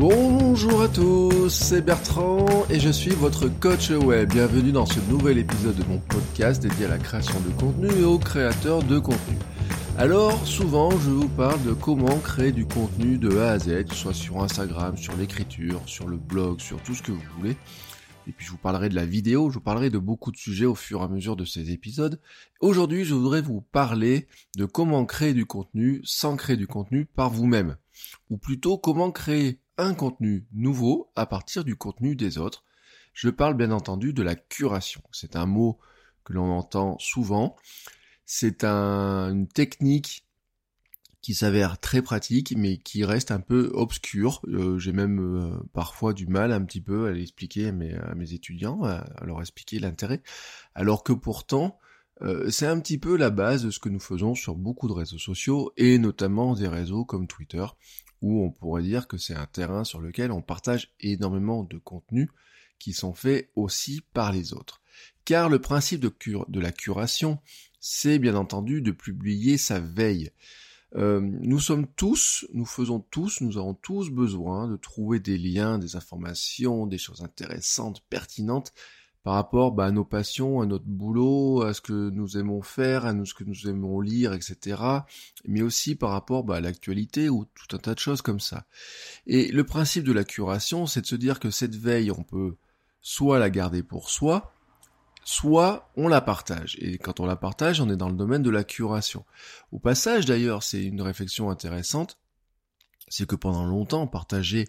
Bonjour à tous, c'est Bertrand et je suis votre coach web. Bienvenue dans ce nouvel épisode de mon podcast dédié à la création de contenu et aux créateurs de contenu. Alors, souvent, je vous parle de comment créer du contenu de A à Z, soit sur Instagram, sur l'écriture, sur le blog, sur tout ce que vous voulez. Et puis je vous parlerai de la vidéo, je vous parlerai de beaucoup de sujets au fur et à mesure de ces épisodes. Aujourd'hui, je voudrais vous parler de comment créer du contenu sans créer du contenu par vous-même. Ou plutôt comment créer un contenu nouveau à partir du contenu des autres. Je parle bien entendu de la curation. C'est un mot que l'on entend souvent. C'est une technique qui s'avère très pratique, mais qui reste un peu obscure. Euh, j'ai même euh, parfois du mal un petit peu à l'expliquer à mes, à mes étudiants, à, leur expliquer l'intérêt, alors que pourtant, euh, c'est un petit peu la base de ce que nous faisons sur beaucoup de réseaux sociaux, et notamment des réseaux comme Twitter, où on pourrait dire que c'est un terrain sur lequel on partage énormément de contenus qui sont faits aussi par les autres. Car le principe de, la curation, c'est bien entendu de publier sa veille. Euh, nous sommes tous, nous faisons tous, nous avons tous besoin de trouver des liens, des informations, des choses intéressantes, pertinentes par rapport bah, à nos passions, à notre boulot, à ce que nous aimons faire, à ce que nous aimons lire, etc. Mais aussi par rapport bah, à l'actualité ou tout un tas de choses comme ça. Et le principe de la curation, c'est de se dire que cette veille, on peut soit la garder pour soi, soit on la partage. Et quand on la partage, on est dans le domaine de la curation. Au passage, d'ailleurs, c'est une réflexion intéressante, c'est que pendant longtemps, partager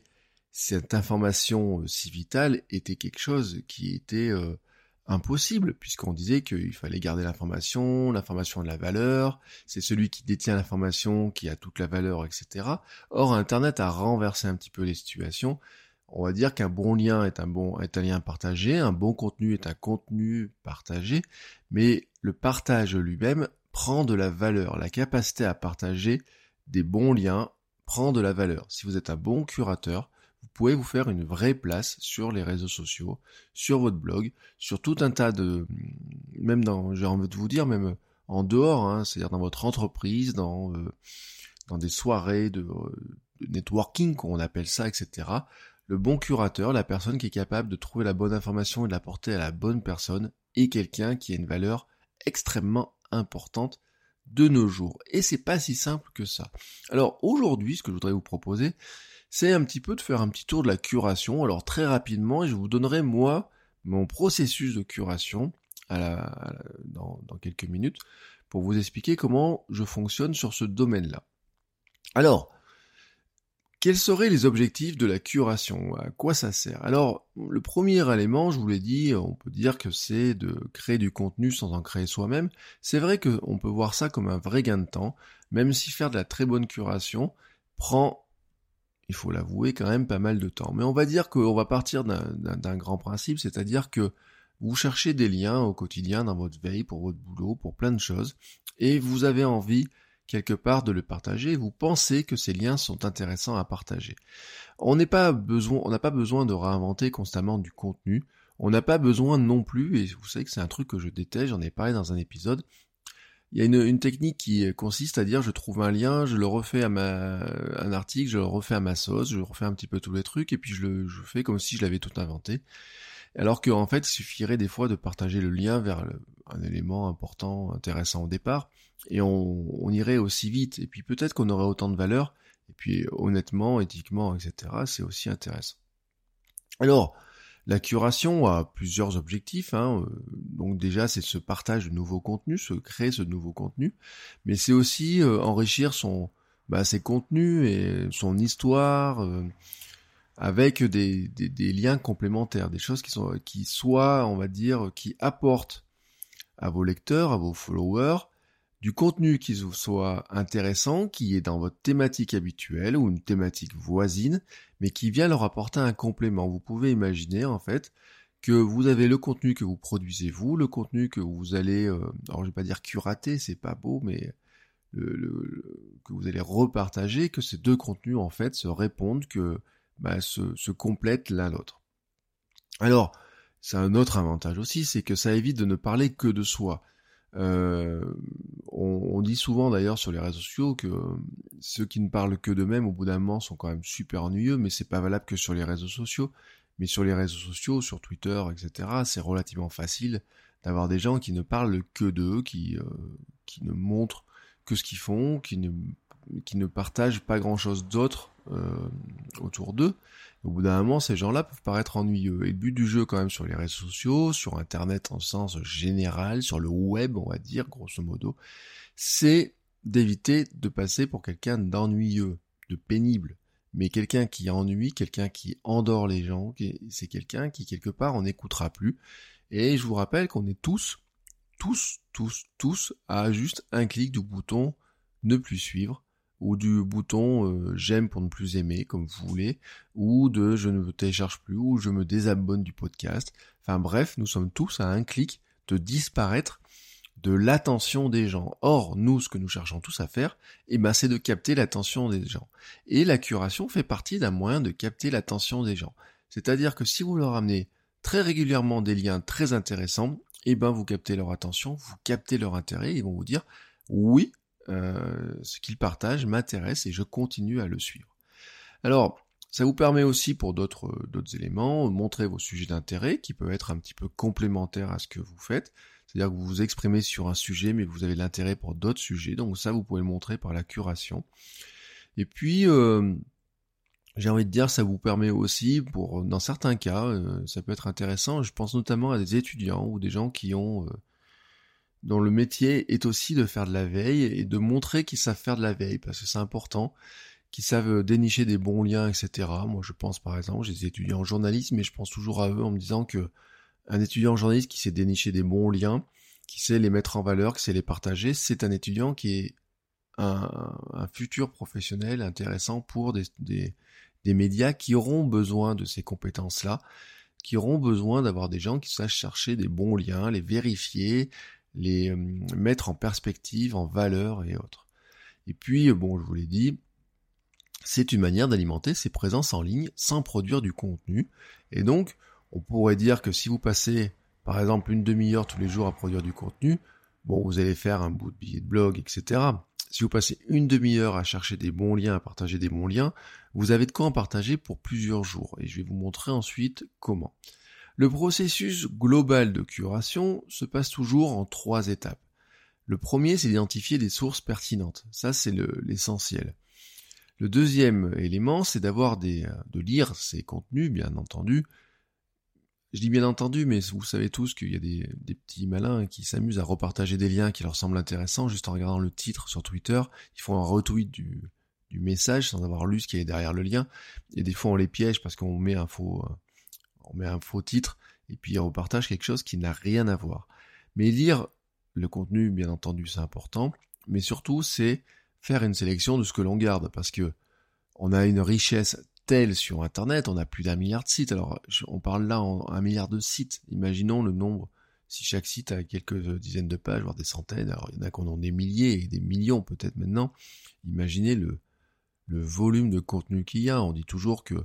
cette information euh, si vitale était quelque chose qui était euh, impossible, puisqu'on disait qu'il fallait garder l'information, l'information a de la valeur, c'est celui qui détient l'information qui a toute la valeur, etc. Or, Internet a renversé un petit peu les situations. On va dire qu'un bon lien est un bon est un lien partagé, un bon contenu est un contenu partagé, mais le partage lui-même prend de la valeur. La capacité à partager des bons liens prend de la valeur. Si vous êtes un bon curateur, vous pouvez vous faire une vraie place sur les réseaux sociaux, sur votre blog, sur tout un tas de, même dans, j'ai envie de vous dire, même en dehors, hein, c'est-à-dire dans votre entreprise, dans, euh, dans des soirées de, de networking, qu'on appelle ça, etc. Le bon curateur, la personne qui est capable de trouver la bonne information et de la porter à la bonne personne, est quelqu'un qui a une valeur extrêmement importante de nos jours. Et c'est pas si simple que ça. Alors aujourd'hui, ce que je voudrais vous proposer, c'est un petit peu de faire un petit tour de la curation. Alors très rapidement, je vous donnerai moi mon processus de curation dans, dans quelques minutes pour vous expliquer comment je fonctionne sur ce domaine-là. Alors, quels seraient les objectifs de la curation? À quoi ça sert? Alors, le premier élément, je vous l'ai dit, on peut dire que c'est de créer du contenu sans en créer soi-même. C'est vrai qu'on peut voir ça comme un vrai gain de temps, même si faire de la très bonne curation prend il faut l'avouer, quand même pas mal de temps. Mais on va dire qu'on va partir d'un grand principe, c'est-à-dire que vous cherchez des liens au quotidien dans votre veille, pour votre boulot, pour plein de choses, et vous avez envie quelque part de le partager, vous pensez que ces liens sont intéressants à partager. On n'a pas besoin de réinventer constamment du contenu. On n'a pas besoin non plus, et vous savez que c'est un truc que je déteste, j'en ai parlé dans un épisode, il y a une, technique qui consiste à dire je trouve un lien, je le refais à ma un article, je le refais à ma sauce, je refais un petit peu tous les trucs et puis je le je fais comme si je l'avais tout inventé. Alors qu'en fait, il suffirait des fois de partager le lien vers un élément important, intéressant au départ, et on, on irait aussi vite, et puis peut-être qu'on aurait autant de valeur, et puis honnêtement, éthiquement, etc., c'est aussi intéressant. Alors, la curation a plusieurs objectifs. Hein. Euh, donc déjà, c'est ce partage de nouveaux contenus, se créer ce nouveau contenu, mais c'est aussi euh, enrichir son, bah, ses contenus et son histoire euh, avec des, des, liens complémentaires, des choses qui sont qui soient, on va dire, qui apportent à vos lecteurs, à vos followers, du contenu qui soit intéressant, qui est dans votre thématique habituelle ou une thématique voisine, mais qui vient leur apporter un complément. Vous pouvez imaginer en fait que vous avez le contenu que vous produisez vous, le contenu que vous allez, euh, alors je vais pas dire curater, c'est pas beau, mais que vous allez repartager, que ces deux contenus en fait se répondent, que bah, se, se complètent l'un l'autre. Alors, c'est un autre avantage aussi, c'est que ça évite de ne parler que de soi. Euh, on, dit souvent d'ailleurs sur les réseaux sociaux que ceux qui ne parlent que d'eux-mêmes au bout d'un moment sont quand même super ennuyeux, mais c'est pas valable que sur les réseaux sociaux. Mais sur les réseaux sociaux, sur Twitter, etc., c'est relativement facile d'avoir des gens qui ne parlent que d'eux, qui, euh, qui ne montrent que ce qu'ils font, qui ne, qui ne partagent pas grand-chose d'autre euh, autour d'eux. Au bout d'un moment, ces gens-là peuvent paraître ennuyeux. Et le but du jeu, quand même, sur les réseaux sociaux, sur Internet en sens général, sur le web, on va dire, grosso modo, c'est d'éviter de passer pour quelqu'un d'ennuyeux, de pénible. Mais quelqu'un qui ennuie, quelqu'un qui endort les gens, c'est quelqu'un qui, quelque part, on n'écoutera plus. Et je vous rappelle qu'on est tous, tous, tous, tous, à juste un clic du bouton ne plus suivre ou du bouton euh, j'aime pour ne plus aimer, comme vous voulez, ou de je ne télécharge plus, ou je me désabonne du podcast. Enfin bref, nous sommes tous à un clic de disparaître de l'attention des gens. Or, nous, ce que nous cherchons tous à faire, eh ben, c'est de capter l'attention des gens. Et la curation fait partie d'un moyen de capter l'attention des gens. C'est-à-dire que si vous leur amenez très régulièrement des liens très intéressants, eh ben, vous captez leur attention, vous captez leur intérêt, ils vont vous dire, oui, euh, ce qu'il partage m'intéresse et je continue à le suivre. Alors, ça vous permet aussi pour d'autres d'autres éléments, montrer vos sujets d'intérêt qui peuvent être un petit peu complémentaires à ce que vous faites. C'est-à-dire que vous vous exprimez sur un sujet, mais vous avez l'intérêt pour d'autres sujets. Donc ça, vous pouvez le montrer par la curation. Et puis, euh, j'ai envie de dire, ça vous permet aussi, pour dans certains cas, euh, ça peut être intéressant. Je pense notamment à des étudiants ou des gens qui ont dont le métier est aussi de faire de la veille et de montrer qu'ils savent faire de la veille, parce que c'est important, qu'ils savent dénicher des bons liens, etc. Moi, je pense par exemple, j'ai des étudiants en journalisme, mais je pense toujours à eux en me disant que un étudiant en journalisme qui sait dénicher des bons liens, qui sait les mettre en valeur, qui sait les partager, c'est un étudiant qui est un, futur professionnel intéressant pour des, des, des médias qui auront besoin de ces compétences-là, qui auront besoin d'avoir des gens qui sachent chercher des bons liens, les vérifier, les euh, mettre en perspective, en valeur et autres. Et puis, euh, bon, je vous l'ai dit, c'est une manière d'alimenter ses présences en ligne sans produire du contenu. Et donc, on pourrait dire que si vous passez, par exemple, une demi-heure tous les jours à produire du contenu, bon, vous allez faire un bout de billet de blog, etc. Si vous passez une demi-heure à chercher des bons liens, à partager des bons liens, vous avez de quoi en partager pour plusieurs jours. Et je vais vous montrer ensuite comment. Le processus global de curation se passe toujours en trois étapes. Le premier, c'est d'identifier des sources pertinentes. Ça, c'est l'essentiel. Le, deuxième élément, c'est d'avoir des, de lire ces contenus, bien entendu. Je dis bien entendu, mais vous savez tous qu'il y a des, petits malins qui s'amusent à repartager des liens qui leur semblent intéressants juste en regardant le titre sur Twitter. Ils font un retweet du, du message sans avoir lu ce qui est derrière le lien. Et des fois, on les piège parce qu'on met un faux, on met un faux titre et puis on partage quelque chose qui n'a rien à voir. Mais lire le contenu, bien entendu, c'est important, mais surtout c'est faire une sélection de ce que l'on garde, parce que on a une richesse telle sur Internet, on a plus d'un milliard de sites. Alors on parle là en un milliard de sites. Imaginons le nombre, si chaque site a quelques dizaines de pages, voire des centaines, alors il y en a qu'on en des milliers et des millions peut-être maintenant. Imaginez le, le volume de contenu qu'il y a. On dit toujours que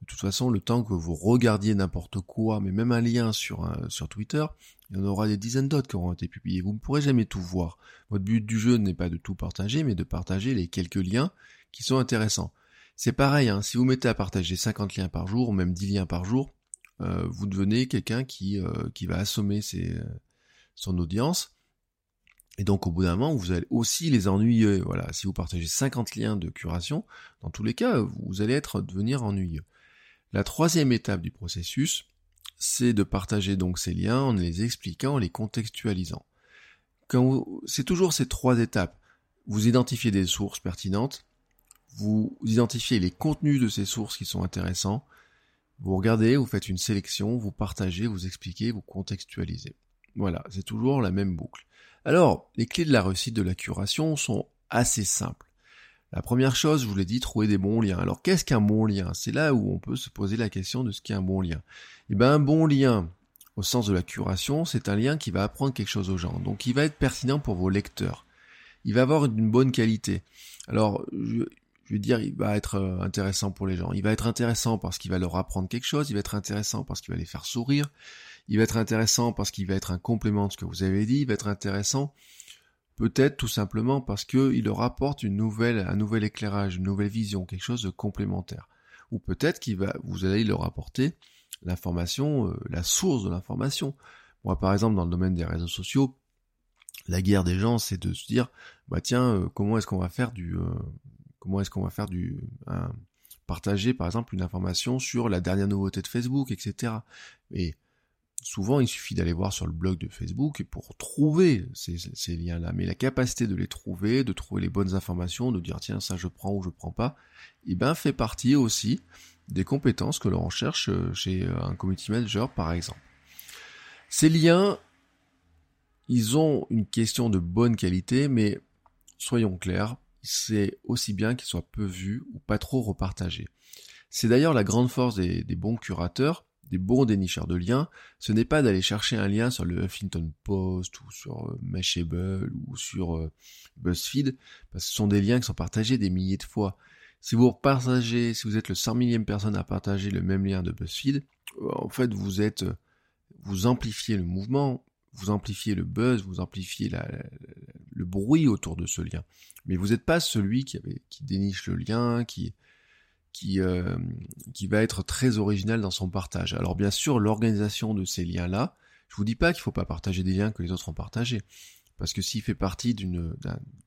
de toute façon, le temps que vous regardiez n'importe quoi, mais même un lien sur, sur Twitter, il y en aura des dizaines d'autres qui auront été publiés. Vous ne pourrez jamais tout voir. Votre but du jeu n'est pas de tout partager, mais de partager les quelques liens qui sont intéressants. C'est pareil, hein, si vous mettez à partager 50 liens par jour, ou même 10 liens par jour, euh, vous devenez quelqu'un qui, euh, qui va assommer ses, euh, son audience. Et donc au bout d'un moment, vous allez aussi les ennuyer. Voilà, si vous partagez 50 liens de curation, dans tous les cas, vous allez être devenir ennuyeux. La troisième étape du processus, c'est de partager donc ces liens en les expliquant, en les contextualisant. C'est toujours ces trois étapes. Vous identifiez des sources pertinentes, vous identifiez les contenus de ces sources qui sont intéressants, vous regardez, vous faites une sélection, vous partagez, vous expliquez, vous contextualisez. Voilà, c'est toujours la même boucle. Alors, les clés de la réussite de la curation sont assez simples. La première chose, je vous l'ai dit, trouver des bons liens. Alors qu'est-ce qu'un bon lien? C'est là où on peut se poser la question de ce qu'est un bon lien. Eh bien un bon lien, au sens de la curation, c'est un lien qui va apprendre quelque chose aux gens. Donc il va être pertinent pour vos lecteurs. Il va avoir une bonne qualité. Alors, je, je veux dire, il va être euh, intéressant pour les gens. Il va être intéressant parce qu'il va leur apprendre quelque chose, il va être intéressant parce qu'il va les faire sourire, il va être intéressant parce qu'il va être un complément de ce que vous avez dit, il va être intéressant Peut-être tout simplement parce qu'il leur apporte une nouvelle, un nouvel éclairage, une nouvelle vision, quelque chose de complémentaire. Ou peut-être qu'il va, vous allez leur apporter l'information, euh, la source de l'information. Moi, par exemple, dans le domaine des réseaux sociaux, la guerre des gens, c'est de se dire, bah tiens, euh, comment est-ce qu'on va faire du, euh, comment est-ce qu'on va faire du, partager par exemple une information sur la dernière nouveauté de Facebook, etc. Et souvent il suffit d'aller voir sur le blog de Facebook pour trouver ces, liens-là. Mais la capacité de les trouver, de trouver les bonnes informations, de dire tiens ça je prends ou je prends pas, eh ben fait partie aussi des compétences que l'on recherche euh, chez euh, un community manager par exemple. Ces liens, ils ont une question de bonne qualité, mais soyons clairs, c'est aussi bien qu'ils soient peu vus ou pas trop repartagés. C'est d'ailleurs la grande force des bons curateurs, des bons dénicheurs de liens, ce n'est pas d'aller chercher un lien sur le Huffington Post ou sur euh, Mashable ou sur euh, BuzzFeed, parce que ce sont des liens qui sont partagés des milliers de fois. Si vous partagez, si vous êtes le 100 millième personne à partager le même lien de BuzzFeed, euh, en fait vous êtes, vous amplifiez le mouvement, vous amplifiez le buzz, vous amplifiez le bruit autour de ce lien. Mais vous n'êtes pas celui qui, qui déniche le lien, qui, qui, euh, qui va être très original dans son partage. Alors bien sûr, l'organisation de ces liens-là, je vous dis pas qu'il faut pas partager des liens que les autres ont partagés, parce que s'il fait partie d'une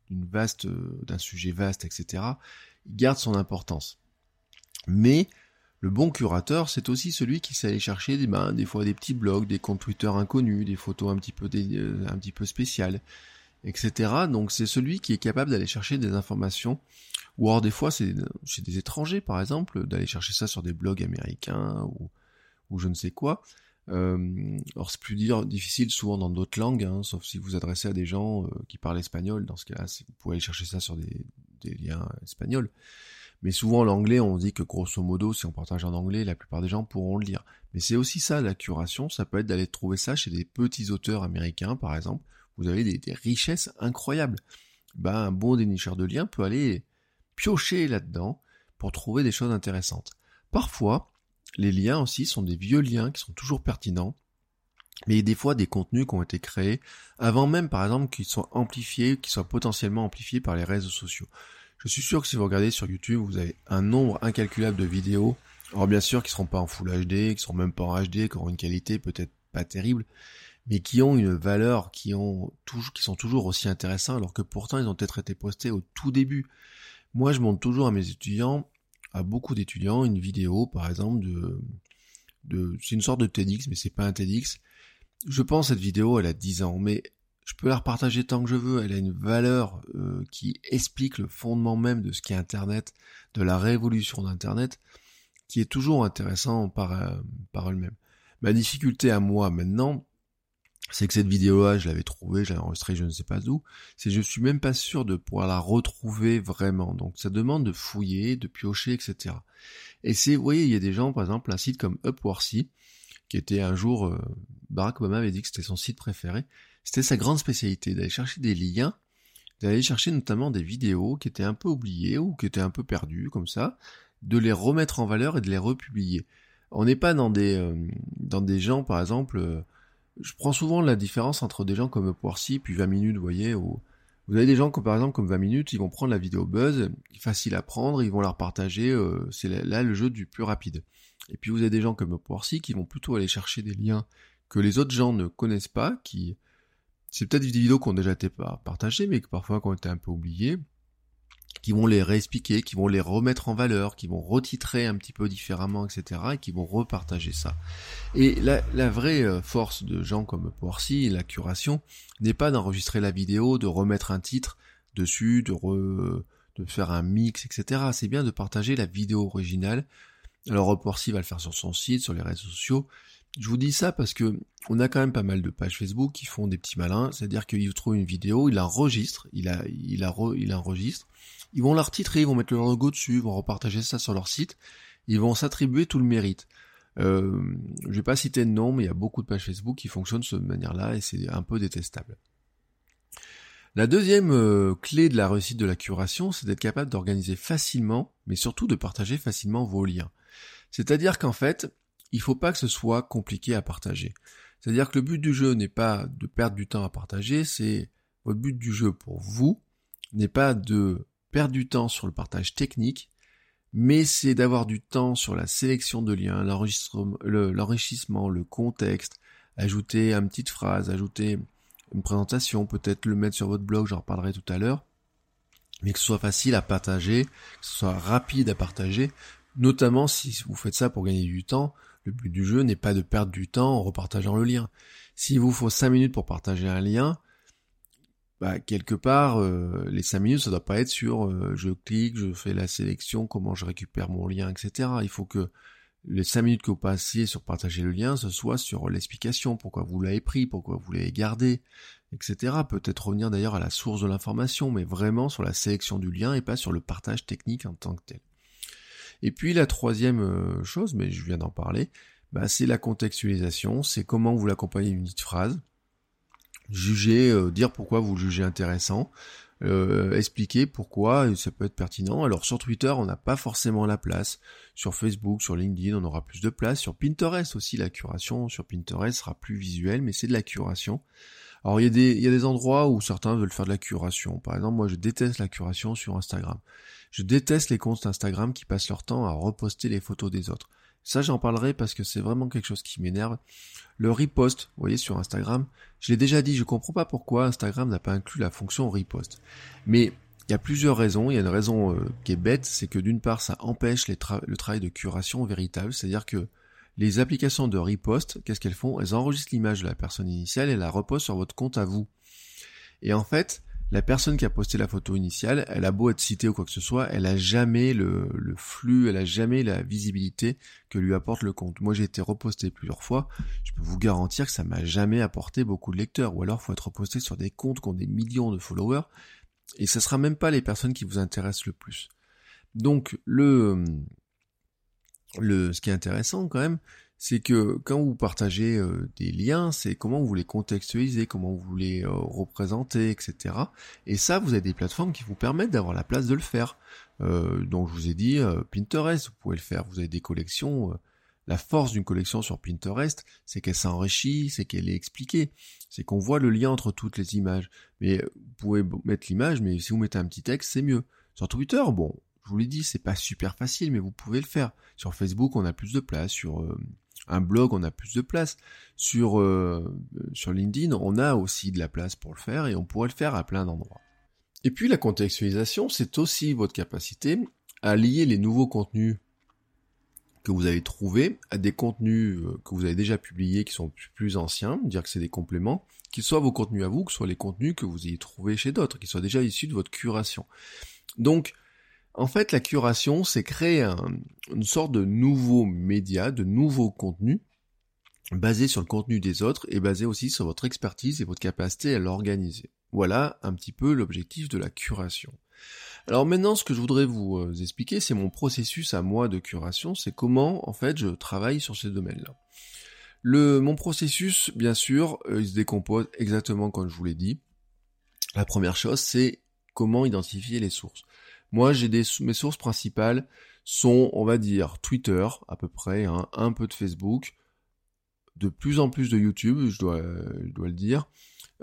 vaste d'un sujet vaste, etc., il garde son importance. Mais le bon curateur, c'est aussi celui qui sait aller chercher des, ben, des fois des petits blogs, des comptes Twitter inconnus, des photos un petit peu, des, euh, un petit peu spéciales, etc. Donc c'est celui qui est capable d'aller chercher des informations ou alors des fois, c'est chez des étrangers, par exemple, d'aller chercher ça sur des blogs américains ou, je ne sais quoi. Euh, alors c'est plus dire, difficile souvent dans d'autres langues, hein, sauf si vous adressez à des gens euh, qui parlent espagnol. Dans ce cas-là, vous pouvez aller chercher ça sur des, des liens espagnols. Mais souvent l'anglais, on dit que grosso modo, si on partage en anglais, la plupart des gens pourront le lire. Mais c'est aussi ça la curation, ça peut être d'aller trouver ça chez des petits auteurs américains, par exemple. Vous avez des, des richesses incroyables. Ben, un bon dénicheur de liens peut aller piocher là-dedans pour trouver des choses intéressantes. Parfois, les liens aussi sont des vieux liens qui sont toujours pertinents, mais des fois des contenus qui ont été créés avant même, par exemple, qu'ils soient amplifiés, qu'ils soient potentiellement amplifiés par les réseaux sociaux. Je suis sûr que si vous regardez sur YouTube, vous avez un nombre incalculable de vidéos, alors bien sûr qui seront pas en Full HD, qui seront même pas en HD, qui auront une qualité peut-être pas terrible, mais qui ont une valeur, qui ont qui sont toujours aussi intéressants, alors que pourtant ils ont peut-être été postés au tout début. Moi, je montre toujours à mes étudiants, à beaucoup d'étudiants, une vidéo, par exemple, de, de c'est une sorte de TEDx, mais c'est pas un TEDx. Je pense cette vidéo, elle a 10 ans, mais je peux la repartager tant que je veux. Elle a une valeur euh, qui explique le fondement même de ce qu'est Internet, de la révolution d'Internet, qui est toujours intéressant par, euh, par elle-même. Ma difficulté à moi maintenant, c'est que cette vidéo-là, je l'avais trouvée, je l'avais enregistrée, je ne sais pas d'où, c'est je suis même pas sûr de pouvoir la retrouver vraiment. Donc ça demande de fouiller, de piocher, etc. Et c'est, vous voyez, il y a des gens, par exemple, un site comme Upworthy, qui était un jour, euh, Barack Obama avait dit que c'était son site préféré, c'était sa grande spécialité, d'aller chercher des liens, d'aller chercher notamment des vidéos qui étaient un peu oubliées ou qui étaient un peu perdues, comme ça, de les remettre en valeur et de les republier. On n'est pas dans des, euh, dans des gens, par exemple, euh, je prends souvent la différence entre des gens comme Poircy puis 20 minutes, vous voyez, où vous avez des gens comme par exemple comme 20 minutes, ils vont prendre la vidéo buzz, facile à prendre, ils vont la repartager, euh, c'est là le jeu du plus rapide. Et puis vous avez des gens comme Poircy qui vont plutôt aller chercher des liens que les autres gens ne connaissent pas, qui c'est peut-être des vidéos qui ont déjà été partagées, mais que parfois qui ont été un peu oubliées, qui vont les réexpliquer, qui vont les remettre en valeur, qui vont retitrer un petit peu différemment, etc., et qui vont repartager ça. Et la, vraie euh, force de gens comme Porcy, la curation, n'est pas d'enregistrer la vidéo, de remettre un titre dessus, de, de faire un mix, etc. C'est bien de partager la vidéo originale. Alors Porcy va le faire sur son site, sur les réseaux sociaux, Je vous dis ça parce que on a quand même pas mal de pages Facebook qui font des petits malins, c'est-à-dire qu'ils trouvent une vidéo, ils l'enregistrent, la, il la, il enregistre, ils vont la retitrer, ils vont mettre leur logo dessus, ils vont repartager ça sur leur site, ils vont s'attribuer tout le mérite. Euh, je vais pas citer de nom, mais il y a beaucoup de pages Facebook qui fonctionnent de cette manière-là et c'est un peu détestable. La deuxième euh, clé de la réussite de la curation, c'est d'être capable d'organiser facilement, mais surtout de partager facilement vos liens. C'est-à-dire qu'en fait, il faut pas que ce soit compliqué à partager. C'est-à-dire que le but du jeu n'est pas de perdre du temps à partager, c'est votre but du jeu pour vous n'est pas de perdre du temps sur le partage technique, mais c'est d'avoir du temps sur la sélection de liens, l'enrichissement, le, contexte, ajouter une petite phrase, ajouter une présentation, peut-être le mettre sur votre blog, j'en reparlerai tout à l'heure, mais que ce soit facile à partager, que ce soit rapide à partager, notamment si vous faites ça pour gagner du temps, le but du jeu n'est pas de perdre du temps en repartageant le lien. S'il vous faut 5 minutes pour partager un lien, bah, quelque part, euh, les 5 minutes, ça doit pas être sur euh, je clique, je fais la sélection, comment je récupère mon lien, etc. Il faut que les 5 minutes que vous passiez sur partager le lien, ce soit sur l'explication, pourquoi vous l'avez pris, pourquoi vous l'avez gardé, etc. Peut-être revenir d'ailleurs à la source de l'information, mais vraiment sur la sélection du lien et pas sur le partage technique en tant que tel. Et puis la troisième euh, chose, mais je viens d'en parler, bah, c'est la contextualisation, c'est comment vous l'accompagnez d'une petite phrase, juger, euh, dire pourquoi vous le jugez intéressant, euh, expliquer pourquoi ça peut être pertinent. Alors sur Twitter, on n'a pas forcément la place. Sur Facebook, sur LinkedIn, on aura plus de place. Sur Pinterest aussi, la curation sur Pinterest sera plus visuelle, mais c'est de la curation. Alors il y, a des, il y a des endroits où certains veulent faire de la curation. Par exemple, moi je déteste la curation sur Instagram. Je déteste les comptes Instagram qui passent leur temps à reposter les photos des autres. Ça, j'en parlerai parce que c'est vraiment quelque chose qui m'énerve. Le repost, vous voyez, sur Instagram, je l'ai déjà dit, je comprends pas pourquoi Instagram n'a pas inclus la fonction repost. Mais il y a plusieurs raisons. Il y a une raison euh, qui est bête, c'est que d'une part, ça empêche le travail de curation véritable, c'est-à-dire que les applications de repost, qu'est-ce qu'elles font? Elles enregistrent l'image de la personne initiale et la repostent sur votre compte à vous. Et en fait, la personne qui a posté la photo initiale, elle a beau être citée ou quoi que ce soit, elle a jamais le, flux, elle a jamais la visibilité que lui apporte le compte. Moi, j'ai été reposté plusieurs fois. Je peux vous garantir que ça m'a jamais apporté beaucoup de lecteurs. Ou alors, faut être reposté sur des comptes qui ont des millions de followers. Et ce sera même pas les personnes qui vous intéressent le plus. Donc, le, le, ce qui est intéressant quand même, c'est que quand vous partagez euh, des liens, c'est comment vous les contextualisez, comment vous les euh, représentez, etc. Et ça, vous avez des plateformes qui vous permettent d'avoir la place de le faire. Euh, donc je vous ai dit, Pinterest, vous pouvez le faire. Vous avez des collections. la force d'une collection sur Pinterest, c'est qu'elle s'enrichit, c'est qu'elle est expliquée, c'est qu'on voit le lien entre toutes les images. Mais vous pouvez mettre l'image, mais si vous mettez un petit texte, c'est mieux. Sur Twitter, bon, je vous l'ai dit, c'est pas super facile, mais vous pouvez le faire. Sur Facebook, on a plus de place. Sur un blog, on a plus de place. Sur, euh, sur LinkedIn, on a aussi de la place pour le faire et on pourrait le faire à plein d'endroits. Et puis la contextualisation, c'est aussi votre capacité à lier les nouveaux contenus que vous avez trouvés à des contenus euh, que vous avez déjà publiés qui sont plus anciens, dire que c'est des compléments, qu'ils soient vos contenus à vous, que soit les contenus que vous ayez trouvés chez d'autres, qui soient déjà issus de votre curation. Donc, en fait, la curation, c'est créer une sorte de nouveau média, de nouveaux contenus, basé sur le contenu des autres et basé aussi sur votre expertise et votre capacité à l'organiser. Voilà un petit peu l'objectif de la curation. Alors maintenant, ce que je voudrais vous euh, expliquer, c'est mon processus à moi de curation, c'est comment en fait je travaille sur ces domaines-là. Le, mon processus, bien sûr, euh, il se décompose exactement comme je vous l'ai dit. La première chose, c'est comment identifier les sources. Moi, j'ai des mes sources principales sont, on va dire, Twitter à peu près, hein, un peu de Facebook, de plus en plus de YouTube, je dois, je dois le dire.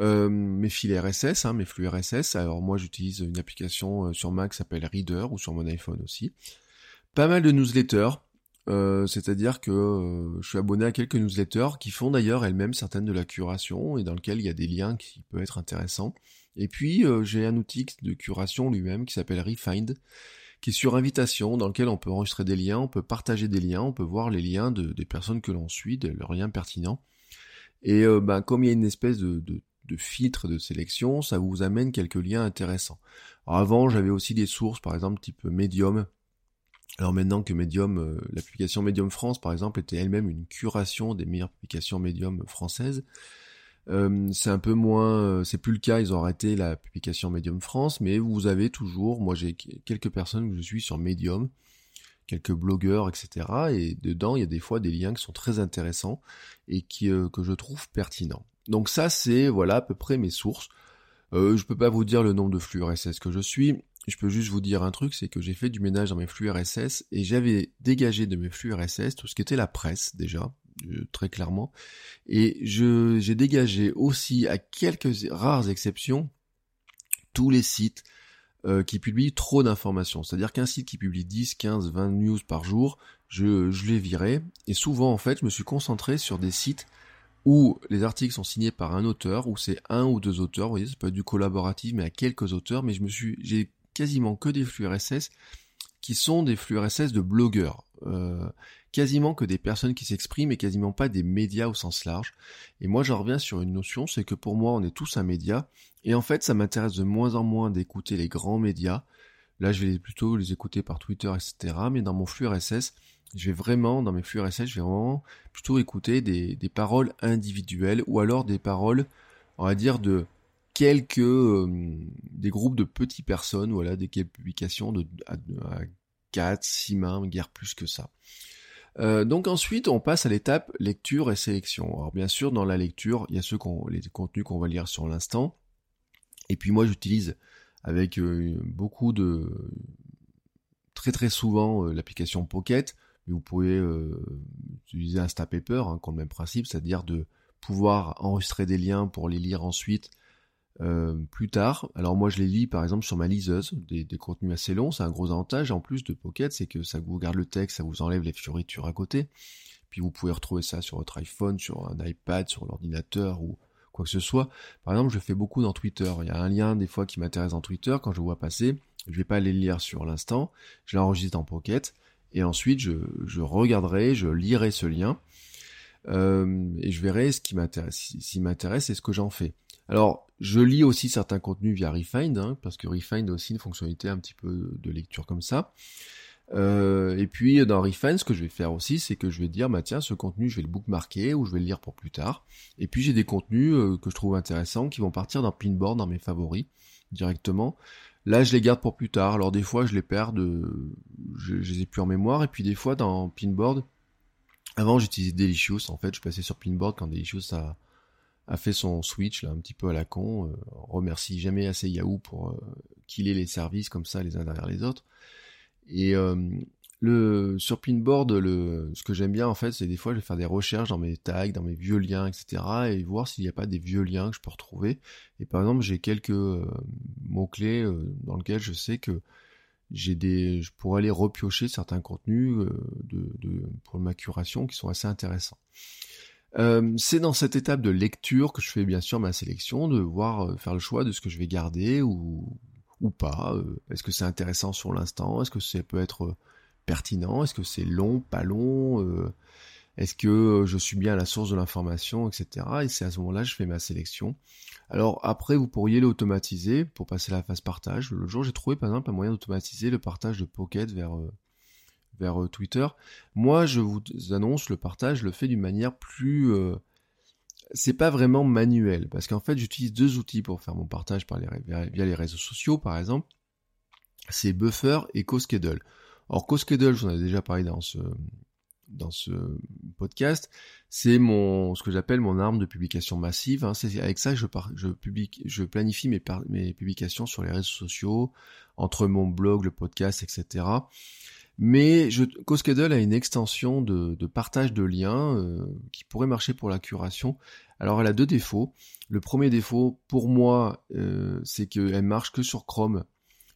Euh, mes fils RSS, hein, mes flux RSS. Alors moi, j'utilise une application euh, sur Mac qui s'appelle Reader ou sur mon iPhone aussi. Pas mal de newsletters. Euh, c'est-à-dire que je suis abonné à quelques newsletters qui font d'ailleurs elles-mêmes certaines de la curation et dans lesquelles il y a des liens qui peuvent être intéressants. Et puis euh, j'ai un outil de curation lui-même qui s'appelle Refind, qui est sur invitation, dans lequel on peut enregistrer des liens, on peut partager des liens, on peut voir les liens de, des personnes que l'on suit, de leurs liens pertinents. Et euh, ben, comme il y a une espèce de, de, de, filtre de sélection, ça vous amène quelques liens intéressants. avant, j'avais aussi des sources, par exemple type Medium, Alors maintenant que Medium, euh, la publication Medium France par exemple était elle-même une curation des meilleures publications Medium françaises, euh, c'est un peu moins, euh, c'est plus le cas, ils ont arrêté la publication Medium France, mais vous avez toujours, moi j'ai quelques personnes que je suis sur Medium, quelques blogueurs, etc. Et dedans, il y a des fois des liens qui sont très intéressants et qui, que je trouve pertinents. Donc ça, c'est voilà à peu près mes sources. Euh, je peux pas vous dire le nombre de flux RSS que je suis. Je peux juste vous dire un truc, c'est que j'ai fait du ménage dans mes flux RSS et j'avais dégagé de mes flux RSS tout ce qui était la presse déjà, euh, très clairement. Et je j'ai dégagé aussi, à quelques rares exceptions, tous les sites euh, qui publient trop d'informations. C'est-à-dire qu'un site qui publie 10, 15, 20 news par jour, je, je l'ai viré. Et souvent, en fait, je me suis concentré sur des sites où les articles sont signés par un auteur, où c'est un ou deux auteurs, vous voyez, ça peut être du collaboratif, mais à quelques auteurs, mais je me suis, j'ai quasiment que des flux RSS qui sont des flux RSS de blogueurs, euh, quasiment que des personnes qui s'expriment et quasiment pas des médias au sens large. Et moi, j'en reviens sur une notion, c'est que pour moi, on est tous un média, et en fait, ça m'intéresse de moins en moins d'écouter les grands médias. Là, je vais plutôt les écouter par Twitter, etc. Mais dans mon flux RSS, je vais vraiment, dans mes flux RSS, je vais vraiment plutôt écouter des, paroles individuelles ou alors des paroles, on va dire, de quelques, euh, des groupes de petites personnes, voilà, des publications de, à, 4, 6 mains, guère plus que ça. Euh, donc ensuite, on passe à l'étape lecture et sélection. Alors bien sûr, dans la lecture, il y a ceux qu'on, les contenus qu'on va lire sur l'instant. Et puis moi, j'utilise avec euh, beaucoup de très très souvent l'application Pocket vous pouvez euh, utiliser Instapaper, hein, qui a le même principe, c'est-à-dire de pouvoir enregistrer des liens pour les lire ensuite euh, plus tard. Alors moi je les lis par exemple sur ma liseuse, des, contenus assez longs, c'est un gros avantage en plus de Pocket, c'est que ça vous garde le texte, ça vous enlève les fioritures à côté. Puis vous pouvez retrouver ça sur votre iPhone, sur un iPad, sur l'ordinateur ou quoi que ce soit. Par exemple, je fais beaucoup dans Twitter. Il y a un lien des fois qui m'intéresse dans Twitter quand je vois passer. Je vais pas les lire sur l'instant. Je l'enregistre en Pocket et ensuite je, regarderai, je lirai ce lien, euh, et je verrai ce qui m'intéresse, s'il m'intéresse et ce que j'en fais. Alors, je lis aussi certains contenus via Refind, hein, parce que Refind a aussi une fonctionnalité un petit peu de lecture comme ça. Euh, et puis dans Refind, ce que je vais faire aussi, c'est que je vais dire, bah tiens, ce contenu, je vais le bookmarker ou je vais le lire pour plus tard. Et puis j'ai des contenus euh, que je trouve intéressants qui vont partir dans Pinboard, dans mes favoris, directement. Là, je les garde pour plus tard. Alors des fois, je les perds, je, les ai plus en mémoire. Et puis des fois, dans Pinboard, avant, j'utilisais Delicious. En fait, je passais sur Pinboard quand Delicious a, a fait son switch là, un petit peu à la con. Euh, remercie jamais assez Yahoo pour euh, killer les services comme ça, les uns derrière les autres. Et euh, le, sur Pinboard, le, ce que j'aime bien en fait, c'est des fois je vais faire des recherches dans mes tags, dans mes vieux liens, etc. et voir s'il n'y a pas des vieux liens que je peux retrouver. Et par exemple, j'ai quelques mots-clés euh, dans lesquels je sais que j'ai des, je pourrais aller repiocher certains contenus de, pour ma curation qui sont assez intéressants. C'est dans cette étape de lecture que je fais bien sûr ma sélection, de voir faire le choix de ce que je vais garder ou, ou pas. Est-ce que c'est intéressant sur l'instant? Est-ce que ça peut être pertinent? Est-ce que c'est long, pas long? Euh, Est-ce que euh, je suis bien à la source de l'information, etc. Et c'est à ce moment-là que je fais ma sélection. Alors après, vous pourriez l'automatiser pour passer à la phase partage. Le jour, j'ai trouvé par exemple un moyen d'automatiser le partage de Pocket vers euh, vers Twitter. Moi, je vous annonce le partage, le fais d'une manière plus c'est pas vraiment manuel parce qu'en fait j'utilise deux outils pour faire mon partage via les réseaux sociaux par exemple c'est Buffer et CoSchedule. Alors CoSchedule, j'en ai déjà parlé dans ce podcast, c'est mon ce que j'appelle mon arme de publication massive. Hein. C'est avec ça que je, planifie mes publications sur les réseaux sociaux, entre mon blog, le podcast, etc. Mais je, a une extension de, de partage de liens euh, qui pourrait marcher pour la curation. Alors elle a deux défauts. Le premier défaut, pour moi, euh, c'est qu'elle marche que sur Chrome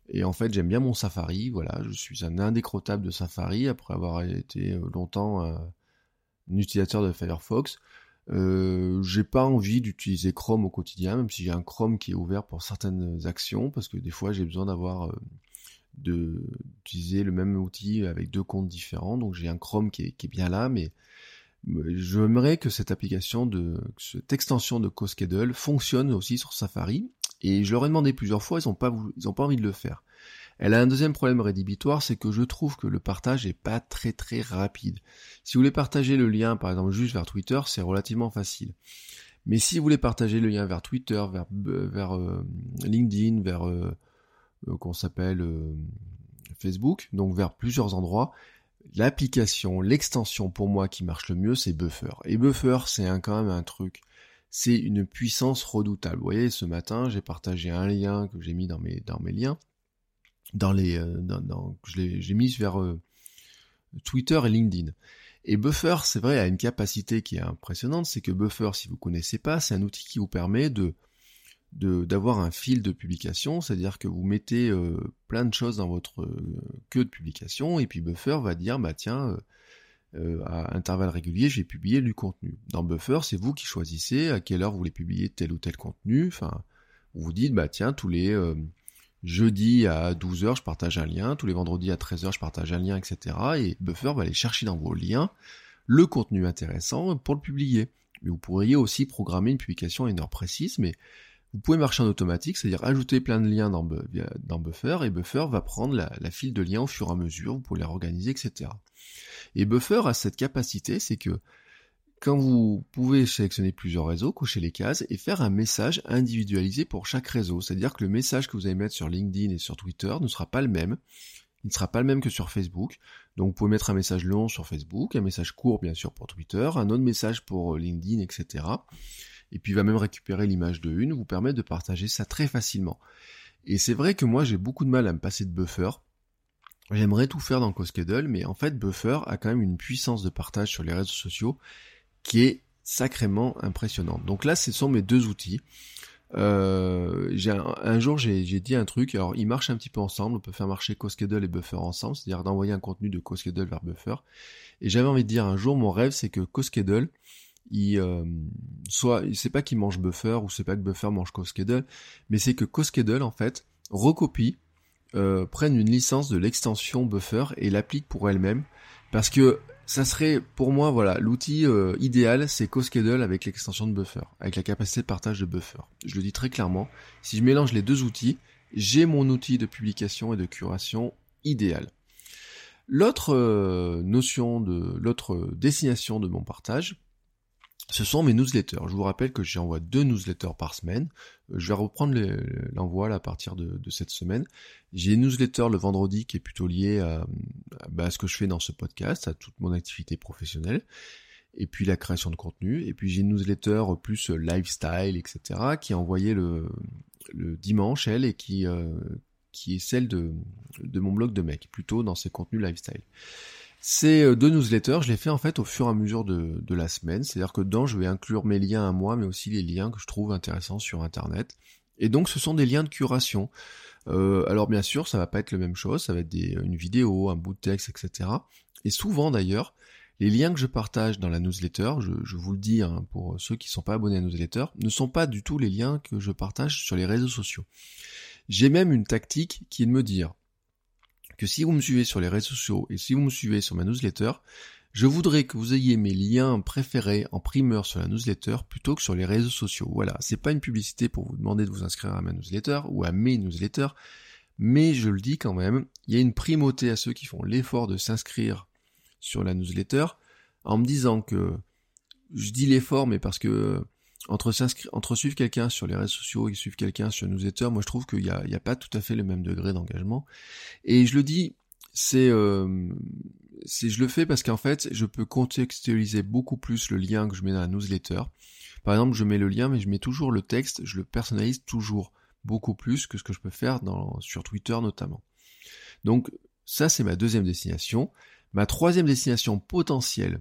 et en fait, j'aime bien mon Safari. Voilà, je suis un indécrottable de Safari après avoir été euh, longtemps un, utilisateur de Firefox. Euh, j'ai pas envie d'utiliser Chrome au quotidien, même si j'ai un Chrome qui est ouvert pour certaines actions, parce que des fois j'ai besoin d'avoir euh, d'utiliser le même outil avec deux comptes différents. Donc j'ai un Chrome qui est, bien là, mais j'aimerais que cette application de cette extension de CoSchedule fonctionne aussi sur Safari et je leur ai demandé plusieurs fois, ils n'ont pas, pas envie de le faire. Elle a un deuxième problème rédhibitoire, c'est que je trouve que le partage est pas très très rapide. Si vous voulez partager le lien, par exemple, juste vers Twitter, c'est relativement facile. Mais si vous voulez partager le lien vers Twitter, vers, vers euh, LinkedIn, vers euh, euh, qu'on s'appelle Facebook, donc vers plusieurs endroits, l'application, l'extension pour moi qui marche le mieux, c'est Buffer. Et Buffer, c'est quand même un truc c'est une puissance redoutable. Vous voyez, ce matin, j'ai partagé un lien que j'ai mis dans mes, dans liens, dans les, euh, dans, j'ai mis vers euh, Twitter et LinkedIn. Et Buffer, c'est vrai, a une capacité qui est impressionnante, c'est que Buffer, si vous connaissez pas, c'est un outil qui vous permet de d'avoir un fil de publication, c'est-à-dire que vous mettez euh, plein de choses dans votre queue de publication, et puis Buffer va dire, bah tiens, euh, à intervalles réguliers, j'ai publié du contenu. Dans Buffer, c'est vous qui choisissez à quelle heure vous voulez publier tel ou tel contenu. Enfin, vous vous dites, bah tiens, tous les euh, jeudis à 12h, je partage un lien, tous les vendredis à 13h, je partage un lien, etc. Et Buffer va aller chercher dans vos liens le contenu intéressant pour le publier. Mais vous pourriez aussi programmer une publication à une heure précise, mais vous pouvez marcher en automatique, c'est-à-dire ajouter plein de liens dans, Buffer, et Buffer va prendre la, la file de liens au fur et à mesure, vous pouvez les organiser, etc. Et Buffer a cette capacité, c'est que quand vous pouvez sélectionner plusieurs réseaux, cocher les cases et faire un message individualisé pour chaque réseau. C'est-à-dire que le message que vous allez mettre sur LinkedIn et sur Twitter ne sera pas le même. Il ne sera pas le même que sur Facebook. Donc vous pouvez mettre un message long sur Facebook, un message court bien sûr pour Twitter, un autre message pour euh, LinkedIn, etc. Et puis il va même récupérer l'image de une, vous permettre de partager ça très facilement. Et c'est vrai que moi j'ai beaucoup de mal à me passer de buffer J'aimerais tout faire dans CoSchedule, mais en fait Buffer a quand même une puissance de partage sur les réseaux sociaux qui est sacrément impressionnante. Donc là, ce sont mes deux outils. Euh, un, un, jour, j'ai dit un truc. Alors, ils marchent un petit peu ensemble. On peut faire marcher CoSchedule et Buffer ensemble, c'est-à-dire d'envoyer un contenu de CoSchedule vers Buffer. Et j'avais envie de dire un jour, mon rêve, c'est que CoSchedule, il euh, soit, c'est pas qu'il mange Buffer ou c'est pas que Buffer mange CoSchedule, mais c'est que CoSchedule en fait recopie euh, prennent une licence de l'extension buffer et l'appliquent pour elle-même. Parce que ça serait pour moi voilà l'outil euh, idéal c'est CoSchedule avec l'extension de buffer avec la capacité de partage de buffer. Je le dis très clairement si je mélange les deux outils j'ai mon outil de publication et de curation idéal. L'autre euh, notion de l'autre destination de mon partage ce sont mes newsletters. Je vous rappelle que j'envoie deux newsletters par semaine. Euh, je vais reprendre l'envoi à partir de, cette semaine. J'ai une newsletter le vendredi qui est plutôt liée bah, à, ce que je fais dans ce podcast, à toute mon activité professionnelle, et puis la création de contenu. Et puis j'ai une newsletter plus lifestyle, etc., qui est envoyée le, dimanche, elle, et qui, euh, qui est celle de, de mon blog de mec, plutôt dans ces contenus lifestyle. Ces euh, deux newsletters, je les fais en fait au fur et à mesure de, la semaine, c'est-à-dire que dedans je vais inclure mes liens à moi, mais aussi les liens que je trouve intéressants sur Internet. Et donc ce sont des liens de curation. Euh, alors bien sûr, ça va pas être la même chose, ça va être des, une vidéo, un bout de texte, etc. Et souvent d'ailleurs, les liens que je partage dans la newsletter, je, je vous le dis hein, pour ceux qui ne sont pas abonnés à la newsletter, ne sont pas du tout les liens que je partage sur les réseaux sociaux. J'ai même une tactique qui est de me dire, que si vous me suivez sur les réseaux sociaux et si vous me suivez sur ma newsletter, je voudrais que vous ayez mes liens préférés en primeur sur la newsletter plutôt que sur les réseaux sociaux. Voilà, c'est pas une publicité pour vous demander de vous inscrire à ma newsletter ou à mes newsletters, mais je le dis quand même, il y a une primauté à ceux qui font l'effort de s'inscrire sur la newsletter en me disant que je dis l'effort mais parce que entre suivre quelqu'un sur les réseaux sociaux et suivre quelqu'un sur newsletter, moi je trouve qu'il n'y a, pas tout à fait le même degré d'engagement. Et je le dis, c'est, euh, c'est, je le fais parce qu'en fait, je peux contextualiser beaucoup plus le lien que je mets dans la newsletter. Par exemple, je mets le lien, mais je mets toujours le texte, je le personnalise toujours beaucoup plus que ce que je peux faire sur Twitter notamment. Donc ça, c'est ma deuxième destination. Ma troisième destination potentielle,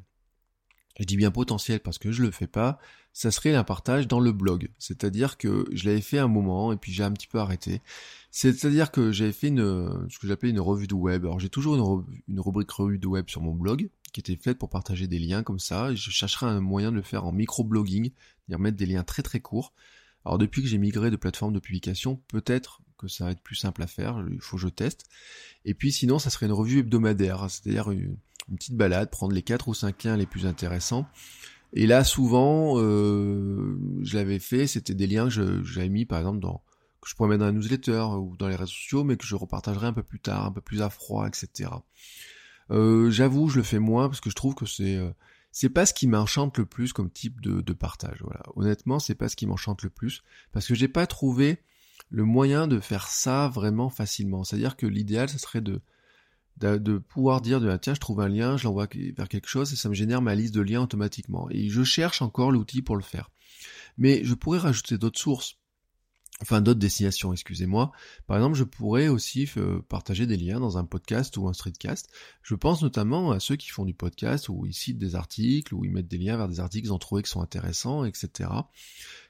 je dis bien potentiel parce que je le fais pas, ça serait un partage dans le blog. C'est-à-dire que je l'avais fait un moment et puis j'ai un petit peu arrêté. C'est-à-dire que j'avais fait une, ce que j'appelais une revue de web. Alors j'ai toujours une, rubrique revue de web sur mon blog qui était faite pour partager des liens comme ça. Je chercherai un moyen de le faire en micro-blogging, c'est-à-dire mettre des liens très très courts. Alors depuis que j'ai migré de plateforme de publication, peut-être que ça va être plus simple à faire, il faut que je teste. Et puis sinon, ça serait une revue hebdomadaire, c'est-à-dire une, une petite balade, prendre les quatre ou cinq liens les plus intéressants. Et là, souvent, euh, je l'avais fait, c'était des liens que j'avais mis, par exemple, dans que je pourrais mettre dans la newsletter ou dans les réseaux sociaux, mais que je repartagerai un peu plus tard, un peu plus à froid, etc. Euh, J'avoue, je le fais moins parce que je trouve que c'est euh, pas ce qui m'enchante le plus comme type de, de partage. Voilà, honnêtement, c'est pas ce qui m'enchante le plus parce que j'ai pas trouvé le moyen de faire ça vraiment facilement. C'est-à-dire que l'idéal, ce serait de de, pouvoir dire de, ah, tiens je trouve un lien, je l'envoie vers quelque chose et ça me génère ma liste de liens automatiquement. Et je cherche encore l'outil pour le faire. Mais je pourrais rajouter d'autres sources, enfin d'autres destinations, excusez-moi. Par exemple, je pourrais aussi euh, partager des liens dans un podcast ou un streetcast. Je pense notamment à ceux qui font du podcast où ils citent des articles, ou ils mettent des liens vers des articles qu'ils ont trouvé qui sont intéressants, etc.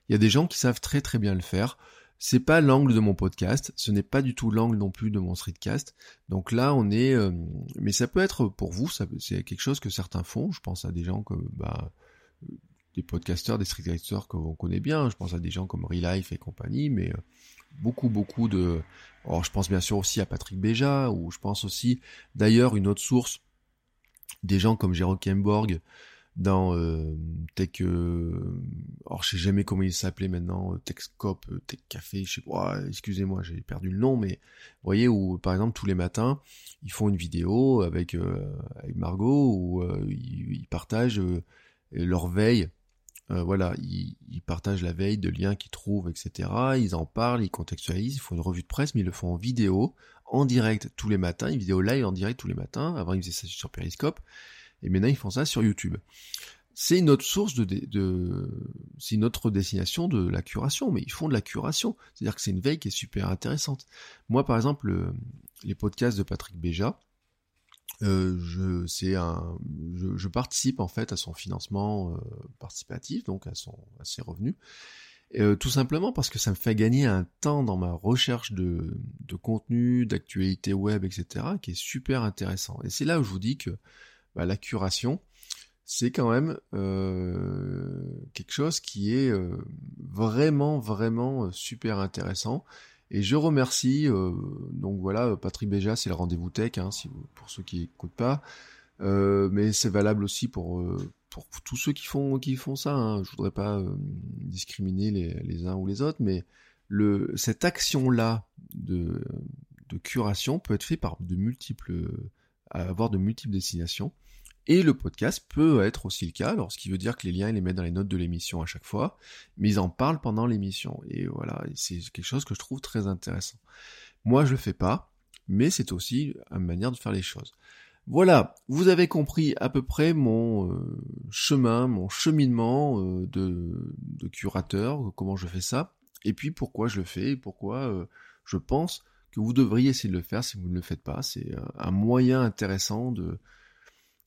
Il y a des gens qui savent très très bien le faire. C'est pas l'angle de mon podcast, ce n'est pas du tout l'angle non plus de mon streetcast. Donc là, on est, euh, mais ça peut être pour vous, c'est quelque chose que certains font. Je pense à des gens comme bah, des podcasteurs, des streetcasters vous connaît bien. Je pense à des gens comme Relife et compagnie, mais euh, beaucoup, beaucoup de. Alors, je pense bien sûr aussi à Patrick Béja, ou je pense aussi, d'ailleurs, une autre source, des gens comme Jérôme Kemborg, dans euh, Tech, euh, alors je sais jamais comment il s'appelait maintenant, euh, Techscope, euh, Tech Café, je sais pas, excusez-moi, j'ai perdu le nom, mais vous voyez où par exemple tous les matins ils font une vidéo avec, avec Margot où ils, ils, partagent leur veille, voilà, ils, ils, partagent la veille de liens qu'ils trouvent, etc. Ils en parlent, ils contextualisent, ils font une revue de presse, mais ils le font en vidéo, en direct tous les matins, une vidéo live en direct tous les matins. Avant ils faisaient ça sur Periscope et maintenant ils font ça sur YouTube. C'est une autre source de, de, c'est une autre destination de la curation, mais ils font de la curation. C'est-à-dire que c'est une veille qui est super intéressante. Moi, par exemple, les podcasts de Patrick Béja, euh, je, c'est un, je, participe en fait à son financement euh, participatif, donc à son, à ses revenus. Euh, tout simplement parce que ça me fait gagner un temps dans ma recherche de, de contenu, d'actualité web, etc., qui est super intéressant. Et c'est là où je vous dis que bah, la curation, c'est quand même euh, quelque chose qui est euh, vraiment, vraiment euh, super intéressant. Et je remercie, donc voilà, Patrick Béja, c'est le rendez-vous tech, hein, pour ceux qui n'écoutent pas, mais c'est valable aussi pour, tous ceux qui font, ça. Hein. Je voudrais pas discriminer les, uns ou les autres, mais cette action-là de, de curation peut être faite par de multiples, avoir de multiples destinations. Et le podcast peut être aussi le cas, alors ce qui veut dire que les liens, ils les mettent dans les notes de l'émission à chaque fois, mais ils en parlent pendant l'émission. Et voilà, c'est quelque chose que je trouve très intéressant. Moi, je le fais pas, mais c'est aussi une manière de faire les choses. Voilà, vous avez compris à peu près mon euh, chemin, mon cheminement euh, de, curateur, comment je fais ça, et puis pourquoi je le fais, et pourquoi euh, je pense que vous devriez essayer de le faire si vous ne le faites pas. C'est un moyen intéressant de,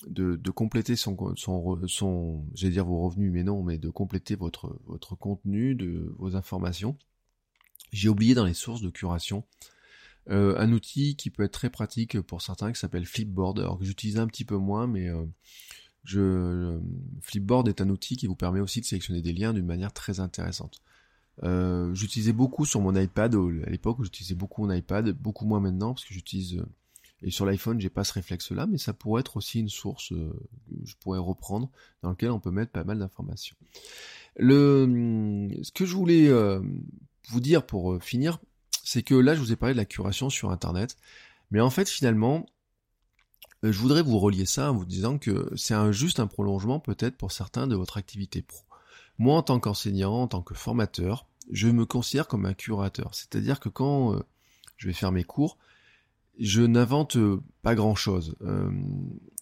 de, compléter son, son, son j'allais dire vos revenus, mais non, mais de compléter votre, votre contenu, de vos informations. J'ai oublié dans les sources de curation euh, un outil qui peut être très pratique pour certains qui s'appelle Flipboard, alors que j'utilise un petit peu moins, mais euh, je, Flipboard est un outil qui vous permet aussi de sélectionner des liens d'une manière très intéressante. Euh, j'utilisais beaucoup sur mon iPad à l'époque, j'utilisais beaucoup mon iPad, beaucoup moins maintenant parce que j'utilise et sur l'iPhone, j'ai pas ce réflexe-là, mais ça pourrait être aussi une source euh, que je pourrais reprendre, dans lequel on peut mettre pas mal d'informations. Le, hum, ce que je voulais euh, vous dire pour euh, finir, c'est que là, je vous ai parlé de la curation sur Internet, mais en fait, finalement, je voudrais vous relier ça en vous disant que c'est un, juste un prolongement peut-être pour certains de votre activité pro. Moi, en tant qu'enseignant, en tant que formateur, je me considère comme un curateur. C'est-à-dire que quand je vais faire mes cours, je n'invente euh, pas grand-chose. Euh,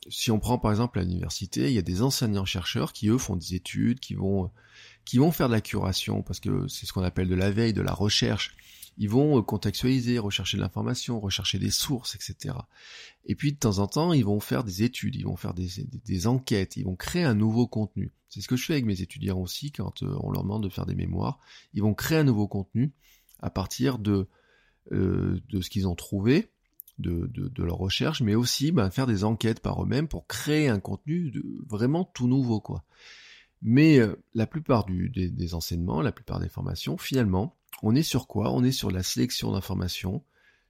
si on prend par exemple l'université, il y a des enseignants-chercheurs qui eux font des études, qui vont qui vont faire de la curation parce que c'est ce qu'on appelle de la veille, de la recherche. Ils vont euh, contextualiser, rechercher de l'information, rechercher des sources, etc. Et puis de temps en temps, ils vont faire des études, ils vont faire des, des, enquêtes, ils vont créer un nouveau contenu. C'est ce que je fais avec mes étudiants aussi quand on leur demande de faire des mémoires. Ils vont créer un nouveau contenu à partir de de ce qu'ils ont trouvé, de, de, leur recherche, mais aussi ben, faire des enquêtes par eux-mêmes pour créer un contenu de, vraiment tout nouveau, quoi. Mais euh, la plupart du, des, des, enseignements, la plupart des formations, finalement, on est sur quoi? On est sur la sélection d'informations,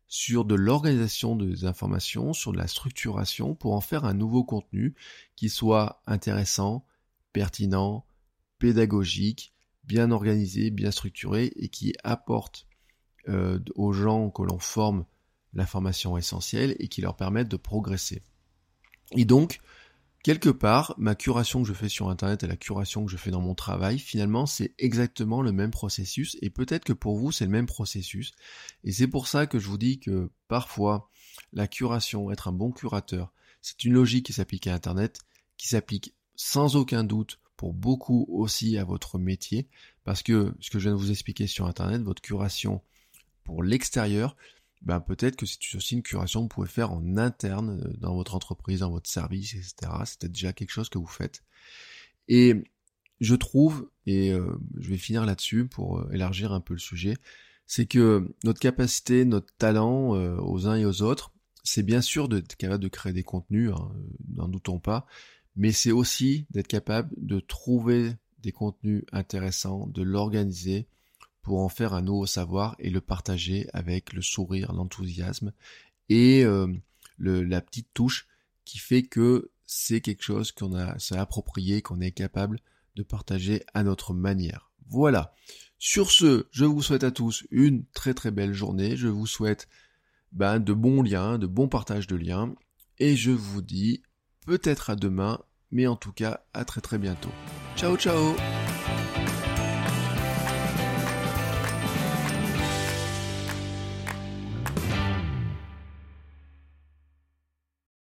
sur de l'organisation des informations, sur de la structuration pour en faire un nouveau contenu qui soit intéressant, pertinent, pédagogique, bien organisé, bien structuré et qui apporte euh, aux gens que l'on forme l'information essentielle et qui leur permettent de progresser. Et donc, quelque part, ma curation que je fais sur Internet et la curation que je fais dans mon travail, finalement, c'est exactement le même processus. Et peut-être que pour vous, c'est le même processus. Et c'est pour ça que je vous dis que parfois, la curation, être un bon curateur, c'est une logique qui s'applique à Internet, qui s'applique sans aucun doute pour beaucoup aussi à votre métier, parce que ce que je viens de vous expliquer sur Internet, votre curation pour l'extérieur, ben peut-être que c'est aussi une curation que vous pouvez faire en interne euh, dans votre entreprise, dans votre service, etc. C'est déjà quelque chose que vous faites. Et je trouve, et euh, je vais finir là-dessus pour euh, élargir un peu le sujet, c'est que notre capacité, notre talent aux uns et aux autres, c'est bien sûr d'être capable de créer des contenus, hein, n'en doutons pas, mais c'est aussi d'être capable de trouver des contenus intéressants, de l'organiser, pour en faire un nouveau savoir et le partager avec le sourire, l'enthousiasme et euh, la petite touche qui fait que c'est quelque chose qu'on a s'est approprié, qu'on est capable de partager à notre manière. Voilà. Sur ce, je vous souhaite à tous une très très belle journée. Je vous souhaite ben, de bons liens, de bons partages de liens. Et je vous dis peut-être à demain, mais en tout cas à très très bientôt. Ciao ciao